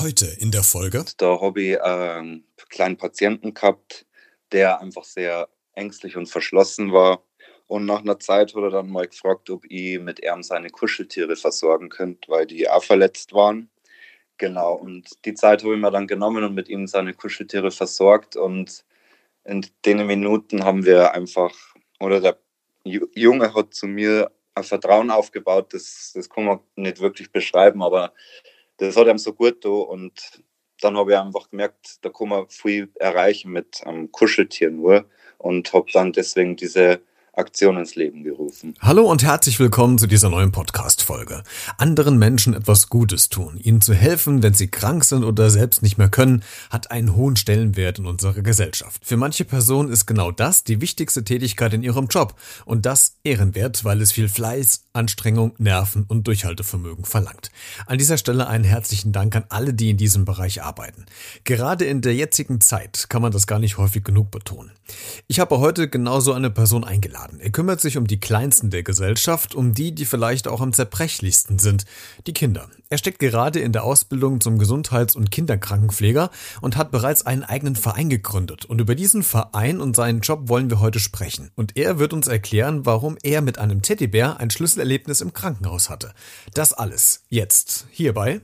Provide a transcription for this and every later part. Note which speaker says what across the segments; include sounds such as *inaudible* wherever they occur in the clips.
Speaker 1: Heute in der Folge.
Speaker 2: Da habe ich einen kleinen Patienten gehabt, der einfach sehr ängstlich und verschlossen war. Und nach einer Zeit er dann mal gefragt, ob ich mit ihm seine Kuscheltiere versorgen könnte, weil die auch verletzt waren. Genau, und die Zeit habe ich mir dann genommen und mit ihm seine Kuscheltiere versorgt. Und in den Minuten haben wir einfach, oder der Junge hat zu mir ein Vertrauen aufgebaut, das, das kann man nicht wirklich beschreiben, aber das hat ihm so gut da und dann habe ich einfach gemerkt, da kann man viel erreichen mit einem Kuscheltier nur und habe dann deswegen diese Aktion ins Leben gerufen.
Speaker 1: Hallo und herzlich willkommen zu dieser neuen Podcast-Folge. Anderen Menschen etwas Gutes tun, ihnen zu helfen, wenn sie krank sind oder selbst nicht mehr können, hat einen hohen Stellenwert in unserer Gesellschaft. Für manche Personen ist genau das die wichtigste Tätigkeit in ihrem Job und das ehrenwert, weil es viel Fleiß, Anstrengung, Nerven und Durchhaltevermögen verlangt. An dieser Stelle einen herzlichen Dank an alle, die in diesem Bereich arbeiten. Gerade in der jetzigen Zeit kann man das gar nicht häufig genug betonen. Ich habe heute genauso eine Person eingeladen. Er kümmert sich um die Kleinsten der Gesellschaft, um die, die vielleicht auch am zerbrechlichsten sind, die Kinder. Er steckt gerade in der Ausbildung zum Gesundheits- und Kinderkrankenpfleger und hat bereits einen eigenen Verein gegründet. Und über diesen Verein und seinen Job wollen wir heute sprechen. Und er wird uns erklären, warum er mit einem Teddybär ein Schlüsselerlebnis im Krankenhaus hatte. Das alles jetzt hierbei.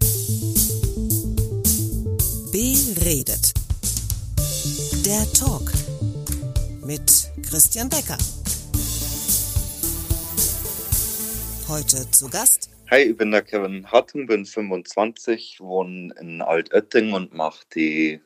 Speaker 3: Beredet. Der Talk mit Christian Becker. Heute zu Gast.
Speaker 2: Hi, ich bin der Kevin Hartung, bin 25, wohne in Altötting und mache die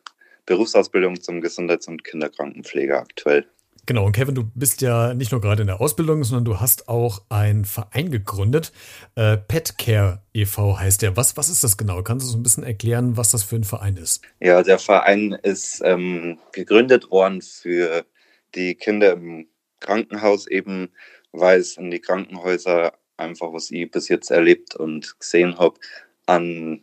Speaker 2: Berufsausbildung zum Gesundheits- und Kinderkrankenpfleger aktuell.
Speaker 1: Genau, und Kevin, du bist ja nicht nur gerade in der Ausbildung, sondern du hast auch einen Verein gegründet. Äh, Petcare e.V. heißt der. Was, was ist das genau? Kannst du so ein bisschen erklären, was das für ein Verein ist?
Speaker 2: Ja, der Verein ist ähm, gegründet worden für die Kinder im Krankenhaus eben, weil es in die Krankenhäuser einfach, was ich bis jetzt erlebt und gesehen habe, an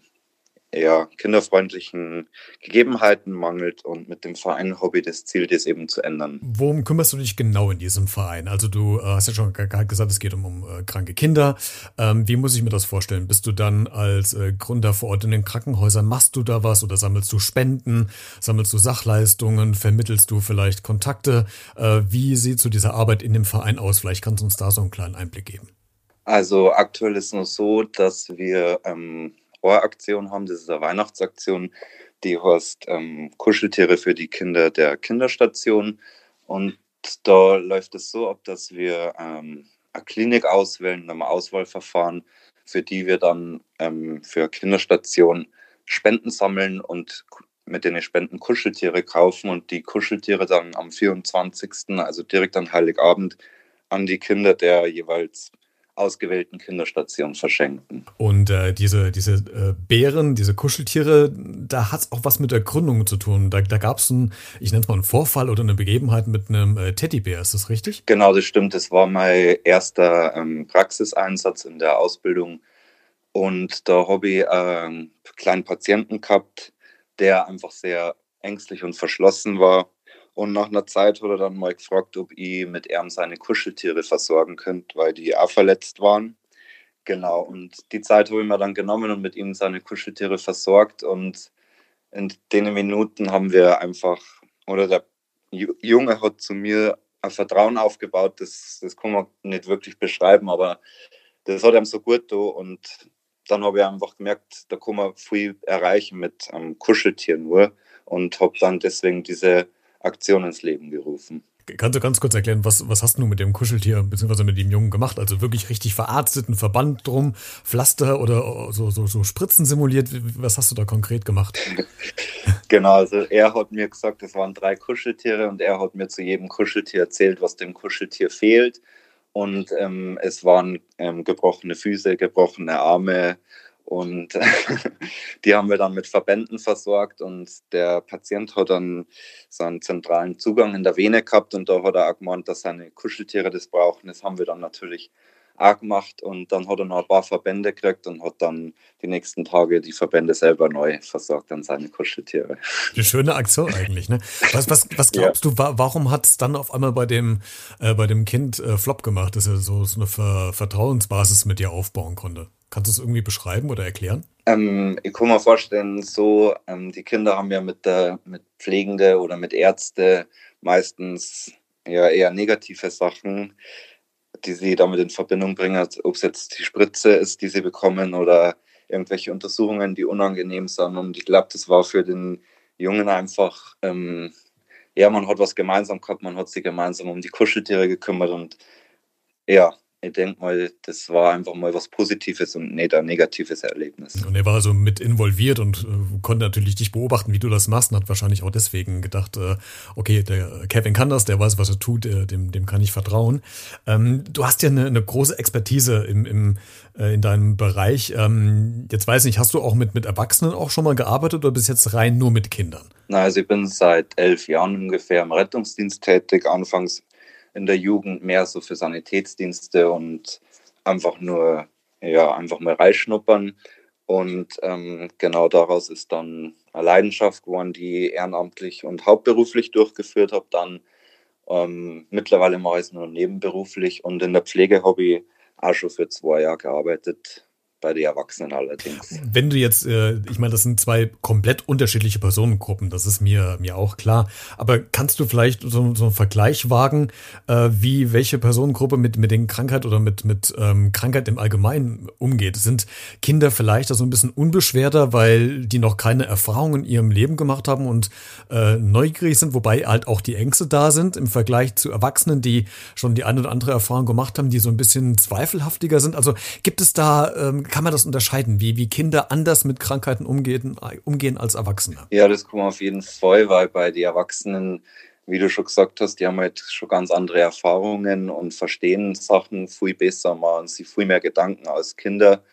Speaker 2: ja, kinderfreundlichen Gegebenheiten mangelt und mit dem Verein Hobby das Ziel, das eben zu ändern.
Speaker 1: Worum kümmerst du dich genau in diesem Verein? Also du äh, hast ja schon gesagt, es geht um, um äh, kranke Kinder. Ähm, wie muss ich mir das vorstellen? Bist du dann als äh, Gründer vor Ort in den Krankenhäusern, machst du da was oder sammelst du Spenden, sammelst du Sachleistungen, vermittelst du vielleicht Kontakte? Äh, wie sieht so diese Arbeit in dem Verein aus? Vielleicht kannst du uns da so einen kleinen Einblick geben.
Speaker 2: Also aktuell ist es nur so, dass wir ähm, Ohraktion haben. Das ist eine Weihnachtsaktion, die heißt ähm, Kuscheltiere für die Kinder der Kinderstation. Und da läuft es so ab, dass wir ähm, eine Klinik auswählen, einem Auswahlverfahren, für die wir dann ähm, für Kinderstationen Spenden sammeln und mit den Spenden Kuscheltiere kaufen und die Kuscheltiere dann am 24., also direkt an Heiligabend, an die Kinder der jeweils ausgewählten Kinderstationen verschenken.
Speaker 1: Und äh, diese, diese äh, Bären, diese Kuscheltiere, da hat es auch was mit der Gründung zu tun. Da, da gab es einen, ich nenne es mal einen Vorfall oder eine Begebenheit mit einem äh, Teddybär, ist das richtig?
Speaker 2: Genau, das stimmt. Das war mein erster ähm, Praxiseinsatz in der Ausbildung. Und da habe ich einen ähm, kleinen Patienten gehabt, der einfach sehr ängstlich und verschlossen war und nach einer Zeit er dann mal gefragt, ob ich mit ihm seine Kuscheltiere versorgen könnte, weil die auch verletzt waren. Genau, und die Zeit habe ich mir dann genommen und mit ihm seine Kuscheltiere versorgt. Und in den Minuten haben wir einfach, oder der Junge hat zu mir ein Vertrauen aufgebaut, das, das kann man nicht wirklich beschreiben, aber das hat ihm so gut da. Und dann habe ich einfach gemerkt, da kann man viel erreichen mit einem Kuscheltier nur und habe dann deswegen diese Aktion ins Leben gerufen.
Speaker 1: Kannst du ganz kurz erklären, was, was hast du mit dem Kuscheltier bzw. mit dem Jungen gemacht? Also wirklich richtig verarztet, ein Verband drum, Pflaster oder so, so, so Spritzen simuliert? Was hast du da konkret gemacht? *laughs*
Speaker 2: genau, also er hat mir gesagt, es waren drei Kuscheltiere und er hat mir zu jedem Kuscheltier erzählt, was dem Kuscheltier fehlt. Und ähm, es waren ähm, gebrochene Füße, gebrochene Arme, und *laughs* die haben wir dann mit Verbänden versorgt und der Patient hat dann so einen zentralen Zugang in der Vene gehabt und da hat er auch gemeint, dass seine Kuscheltiere das brauchen. Das haben wir dann natürlich auch gemacht und dann hat er noch ein paar Verbände gekriegt und hat dann die nächsten Tage die Verbände selber neu versorgt an seine Kuscheltiere.
Speaker 1: Eine schöne Aktion eigentlich, ne? Was, was, was glaubst ja. du, warum hat es dann auf einmal bei dem, äh, bei dem Kind äh, Flop gemacht, dass er so, so eine Ver Vertrauensbasis mit dir aufbauen konnte? Kannst du es irgendwie beschreiben oder erklären?
Speaker 2: Ähm, ich kann mir vorstellen, so, ähm, die Kinder haben ja mit, der, mit Pflegende oder mit Ärzte meistens ja eher negative Sachen die sie damit in Verbindung bringen, ob es jetzt die Spritze ist, die sie bekommen oder irgendwelche Untersuchungen, die unangenehm sind. Und ich glaube, das war für den Jungen einfach, ähm, ja, man hat was gemeinsam gehabt, man hat sich gemeinsam um die Kuscheltiere gekümmert und ja, ich denke mal, das war einfach mal was Positives und nicht ein negatives Erlebnis.
Speaker 1: Und er war so mit involviert und äh, konnte natürlich dich beobachten, wie du das machst und hat wahrscheinlich auch deswegen gedacht, äh, okay, der Kevin kann das, der weiß, was er tut, äh, dem, dem kann ich vertrauen. Ähm, du hast ja eine, eine große Expertise im, im, äh, in deinem Bereich. Ähm, jetzt weiß ich nicht, hast du auch mit, mit Erwachsenen auch schon mal gearbeitet oder bis jetzt rein nur mit Kindern?
Speaker 2: Na, also ich bin seit elf Jahren ungefähr im Rettungsdienst tätig. Anfangs in der Jugend mehr so für Sanitätsdienste und einfach nur, ja, einfach mal reinschnuppern. Und ähm, genau daraus ist dann eine Leidenschaft geworden, die ehrenamtlich und hauptberuflich durchgeführt habe. Dann ähm, mittlerweile mache ich es nur nebenberuflich und in der Pflege habe ich auch schon für zwei Jahre gearbeitet bei den Erwachsenen allerdings.
Speaker 1: Wenn du jetzt, äh, ich meine, das sind zwei komplett unterschiedliche Personengruppen, das ist mir, mir auch klar. Aber kannst du vielleicht so, so einen Vergleich wagen, äh, wie welche Personengruppe mit, mit den Krankheit oder mit, mit ähm, Krankheit im Allgemeinen umgeht? Sind Kinder vielleicht also ein bisschen unbeschwerter, weil die noch keine Erfahrungen in ihrem Leben gemacht haben und äh, neugierig sind, wobei halt auch die Ängste da sind im Vergleich zu Erwachsenen, die schon die eine oder andere Erfahrung gemacht haben, die so ein bisschen zweifelhaftiger sind? Also gibt es da ähm, kann man das unterscheiden, wie, wie Kinder anders mit Krankheiten umgehen, umgehen als Erwachsene?
Speaker 2: Ja, das man auf jeden Fall, weil bei den Erwachsenen, wie du schon gesagt hast, die haben halt schon ganz andere Erfahrungen und verstehen Sachen viel besser, machen sich viel mehr Gedanken als Kinder.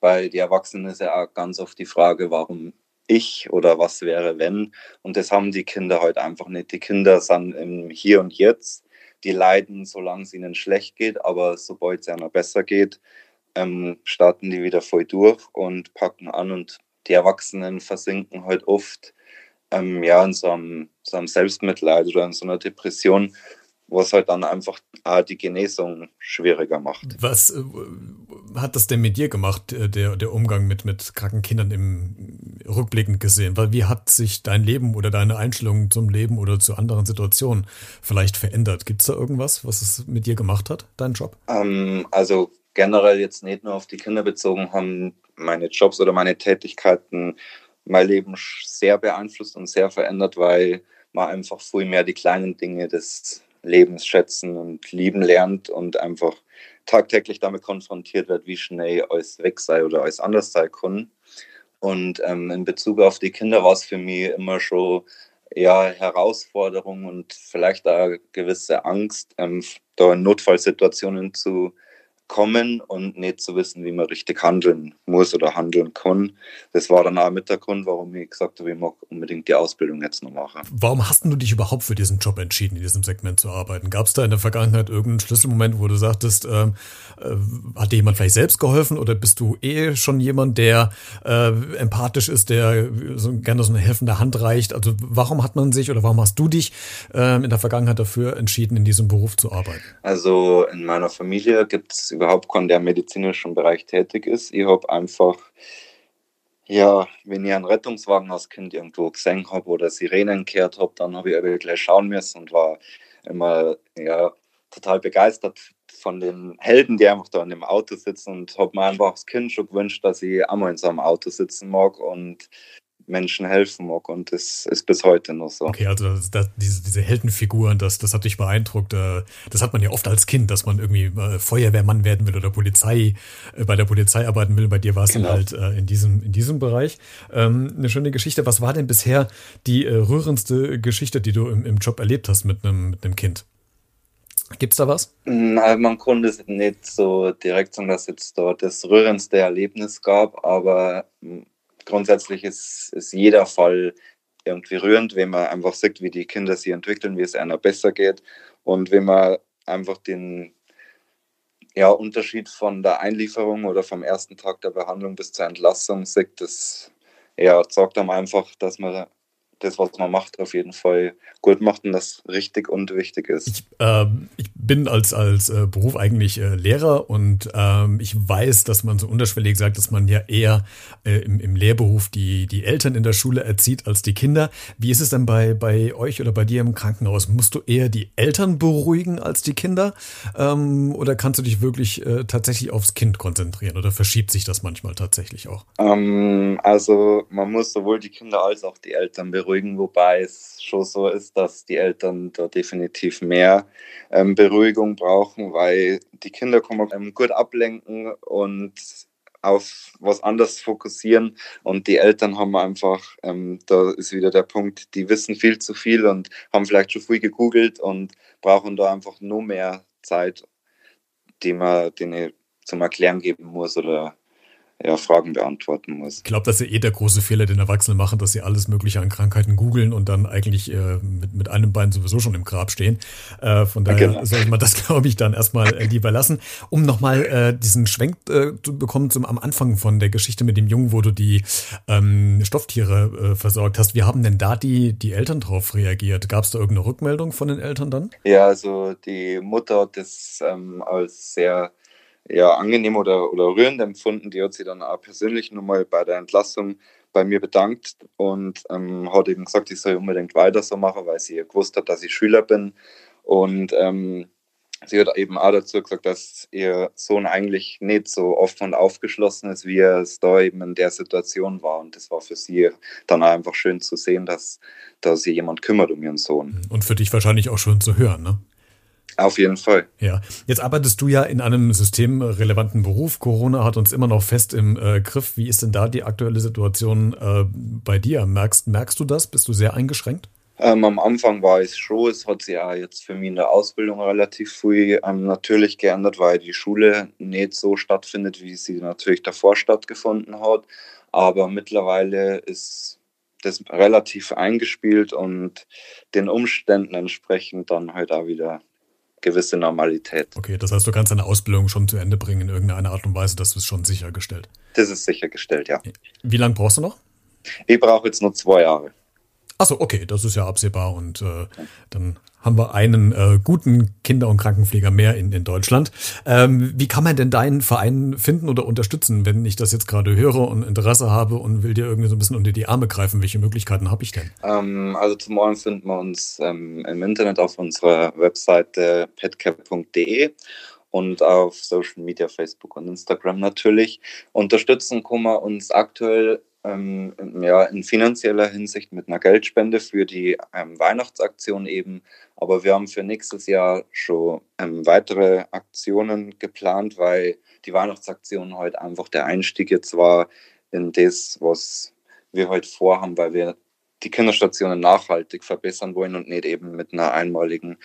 Speaker 2: Bei den Erwachsenen ist ja auch ganz oft die Frage, warum ich oder was wäre, wenn. Und das haben die Kinder halt einfach nicht. Die Kinder sind im Hier und Jetzt. Die leiden, solange es ihnen schlecht geht, aber sobald es ihnen besser geht, ähm, starten die wieder voll durch und packen an und die Erwachsenen versinken halt oft ähm, ja, in so einem, so einem Selbstmitleid oder in so einer Depression, was halt dann einfach auch die Genesung schwieriger macht.
Speaker 1: Was äh, hat das denn mit dir gemacht, äh, der, der Umgang mit, mit kranken Kindern im rückblickend gesehen? Weil wie hat sich dein Leben oder deine Einstellung zum Leben oder zu anderen Situationen vielleicht verändert? Gibt es da irgendwas, was es mit dir gemacht hat, dein Job?
Speaker 2: Ähm, also generell jetzt nicht nur auf die Kinder bezogen, haben meine Jobs oder meine Tätigkeiten mein Leben sehr beeinflusst und sehr verändert, weil man einfach viel mehr die kleinen Dinge des Lebens schätzen und lieben lernt und einfach tagtäglich damit konfrontiert wird, wie schnell alles weg sei oder alles anders sein kann. Und ähm, in Bezug auf die Kinder war es für mich immer schon ja, Herausforderung und vielleicht auch gewisse Angst, ähm, da in Notfallsituationen zu kommen und nicht zu wissen, wie man richtig handeln muss oder handeln kann. Das war dann auch mit der Grund, warum ich gesagt habe, ich mag unbedingt die Ausbildung jetzt noch machen.
Speaker 1: Warum hast du dich überhaupt für diesen Job entschieden, in diesem Segment zu arbeiten? Gab es da in der Vergangenheit irgendeinen Schlüsselmoment, wo du sagtest, äh, äh, hat dir jemand vielleicht selbst geholfen oder bist du eh schon jemand, der äh, empathisch ist, der so gerne so eine helfende Hand reicht? Also warum hat man sich oder warum hast du dich äh, in der Vergangenheit dafür entschieden, in diesem Beruf zu arbeiten?
Speaker 2: Also in meiner Familie gibt es überhaupt keinen, der im medizinischen Bereich tätig ist. Ich habe einfach, ja, wenn ich einen Rettungswagen als Kind irgendwo gesehen habe oder Sirenen gehört habe, dann habe ich aber gleich schauen müssen und war immer ja, total begeistert von den Helden, die einfach da in dem Auto sitzen und habe mir einfach als Kind schon gewünscht, dass ich einmal in so einem Auto sitzen mag und Menschen helfen mag und das ist bis heute noch so.
Speaker 1: Okay, also das, das, diese, diese Heldenfiguren, das, das hat dich beeindruckt. Äh, das hat man ja oft als Kind, dass man irgendwie äh, Feuerwehrmann werden will oder Polizei, äh, bei der Polizei arbeiten will. Bei dir war es genau. halt in diesem, in diesem Bereich. Ähm, eine schöne Geschichte. Was war denn bisher die rührendste Geschichte, die du im, im Job erlebt hast mit einem, mit einem Kind? Gibt es da was?
Speaker 2: Nein, man konnte es nicht so direkt sagen, dass jetzt dort das rührendste Erlebnis gab, aber grundsätzlich ist, ist jeder Fall irgendwie rührend, wenn man einfach sieht, wie die Kinder sich entwickeln, wie es einer besser geht. Und wenn man einfach den, ja, Unterschied von der Einlieferung oder vom ersten Tag der Behandlung bis zur Entlassung sieht, das ja, sagt einem einfach, dass man das, was man macht, auf jeden Fall gut macht und das richtig und wichtig ist.
Speaker 1: Ich, ähm, ich bin als, als äh, Beruf eigentlich äh, Lehrer und ähm, ich weiß, dass man so unterschwellig sagt, dass man ja eher äh, im, im Lehrberuf die, die Eltern in der Schule erzieht als die Kinder. Wie ist es denn bei, bei euch oder bei dir im Krankenhaus? Musst du eher die Eltern beruhigen als die Kinder? Ähm, oder kannst du dich wirklich äh, tatsächlich aufs Kind konzentrieren oder verschiebt sich das manchmal tatsächlich auch?
Speaker 2: Ähm, also man muss sowohl die Kinder als auch die Eltern beruhigen, wobei es schon so ist, dass die Eltern da definitiv mehr ähm, Beruhigung brauchen, weil die Kinder können ähm, gut ablenken und auf was anderes fokussieren. Und die Eltern haben einfach, ähm, da ist wieder der Punkt, die wissen viel zu viel und haben vielleicht schon viel gegoogelt und brauchen da einfach nur mehr Zeit, die man denen zum Erklären geben muss oder ja, Fragen beantworten muss.
Speaker 1: Ich glaube, das ist ja eh der große Fehler, den Erwachsene machen, dass sie alles Mögliche an Krankheiten googeln und dann eigentlich äh, mit, mit einem Bein sowieso schon im Grab stehen. Äh, von daher genau. sollte man das, *laughs* glaube ich, dann erstmal äh, lieber lassen. Um nochmal äh, diesen Schwenk äh, zu bekommen zum, am Anfang von der Geschichte mit dem Jungen, wo du die ähm, Stofftiere äh, versorgt hast. Wie haben denn da die, die Eltern drauf reagiert? Gab es da irgendeine Rückmeldung von den Eltern dann?
Speaker 2: Ja, also die Mutter hat das ähm, als sehr ja, angenehm oder, oder rührend empfunden. Die hat sich dann auch persönlich nochmal bei der Entlassung bei mir bedankt und ähm, hat eben gesagt, ich soll unbedingt weiter so machen, weil sie gewusst hat, dass ich Schüler bin. Und ähm, sie hat eben auch dazu gesagt, dass ihr Sohn eigentlich nicht so offen und aufgeschlossen ist, wie er es da eben in der Situation war. Und das war für sie dann einfach schön zu sehen, dass da sich jemand kümmert um ihren Sohn.
Speaker 1: Und für dich wahrscheinlich auch schön zu hören, ne?
Speaker 2: Auf jeden Fall.
Speaker 1: Ja, jetzt arbeitest du ja in einem systemrelevanten Beruf. Corona hat uns immer noch fest im äh, Griff. Wie ist denn da die aktuelle Situation äh, bei dir? Merkst, merkst du das? Bist du sehr eingeschränkt?
Speaker 2: Ähm, am Anfang war es schon, es hat sich ja jetzt für mich in der Ausbildung relativ früh ähm, natürlich geändert, weil die Schule nicht so stattfindet, wie sie natürlich davor stattgefunden hat. Aber mittlerweile ist das relativ eingespielt und den Umständen entsprechend dann halt auch wieder gewisse Normalität.
Speaker 1: Okay, das heißt, du kannst deine Ausbildung schon zu Ende bringen in irgendeiner Art und Weise, das ist schon sichergestellt.
Speaker 2: Das ist sichergestellt, ja.
Speaker 1: Wie lange brauchst du noch?
Speaker 2: Ich brauche jetzt nur zwei Jahre.
Speaker 1: Achso, okay, das ist ja absehbar und äh, dann haben wir einen äh, guten Kinder- und Krankenpfleger mehr in, in Deutschland. Ähm, wie kann man denn deinen Verein finden oder unterstützen, wenn ich das jetzt gerade höre und Interesse habe und will dir irgendwie so ein bisschen unter die Arme greifen? Welche Möglichkeiten habe ich denn?
Speaker 2: Ähm, also zum einen finden wir uns ähm, im Internet auf unserer Webseite petcap.de und auf Social Media, Facebook und Instagram natürlich. Unterstützen kann man uns aktuell ähm, ja, in finanzieller Hinsicht mit einer Geldspende für die ähm, Weihnachtsaktion eben. Aber wir haben für nächstes Jahr schon ähm, weitere Aktionen geplant, weil die Weihnachtsaktion heute einfach der Einstieg jetzt war in das, was wir heute vorhaben, weil wir die Kinderstationen nachhaltig verbessern wollen und nicht eben mit einer einmaligen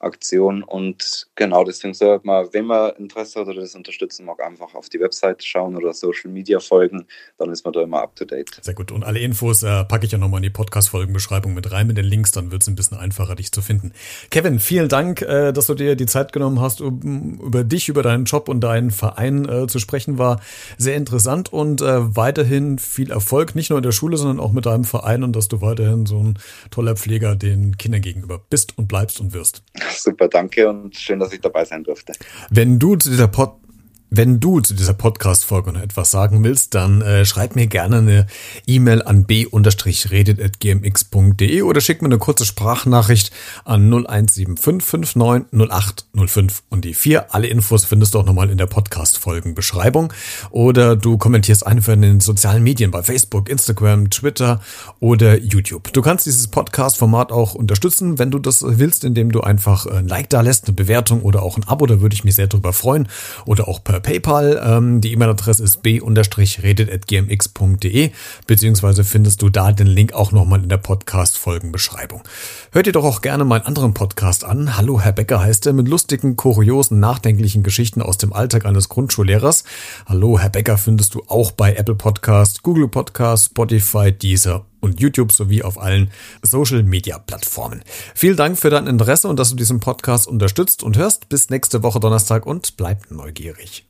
Speaker 2: Aktion. Und genau deswegen sollte man, wenn man Interesse hat oder das unterstützen mag, einfach auf die Website schauen oder Social Media folgen. Dann ist man da immer up to date.
Speaker 1: Sehr gut. Und alle Infos äh, packe ich ja nochmal in die Podcast-Folgenbeschreibung mit rein mit den Links. Dann wird es ein bisschen einfacher, dich zu finden. Kevin, vielen Dank, äh, dass du dir die Zeit genommen hast, um über dich, über deinen Job und deinen Verein äh, zu sprechen. War sehr interessant und äh, weiterhin viel Erfolg, nicht nur in der Schule, sondern auch mit deinem Verein und dass du weiterhin so ein toller Pfleger den Kindern gegenüber bist und bleibst und wirst.
Speaker 2: Super, danke und schön, dass ich dabei sein durfte.
Speaker 1: Wenn du zu dieser Pod wenn du zu dieser Podcast-Folge noch etwas sagen willst, dann äh, schreib mir gerne eine E-Mail an b-redet.gmx.de oder schick mir eine kurze Sprachnachricht an 0175590805 und die 4. Alle Infos findest du auch nochmal in der Podcast-Folgenbeschreibung. Oder du kommentierst einfach in den sozialen Medien bei Facebook, Instagram, Twitter oder YouTube. Du kannst dieses Podcast-Format auch unterstützen, wenn du das willst, indem du einfach ein Like da lässt, eine Bewertung oder auch ein Abo, da würde ich mich sehr drüber freuen. Oder auch per PayPal. Ähm, die E-Mail-Adresse ist b-redet.gmx.de, beziehungsweise findest du da den Link auch nochmal in der Podcast-Folgenbeschreibung. Hört ihr doch auch gerne meinen anderen Podcast an. Hallo, Herr Becker heißt er, mit lustigen, kuriosen, nachdenklichen Geschichten aus dem Alltag eines Grundschullehrers. Hallo, Herr Becker findest du auch bei Apple Podcast, Google Podcast, Spotify, Deezer und YouTube sowie auf allen Social-Media-Plattformen. Vielen Dank für dein Interesse und dass du diesen Podcast unterstützt und hörst. Bis nächste Woche Donnerstag und bleib neugierig.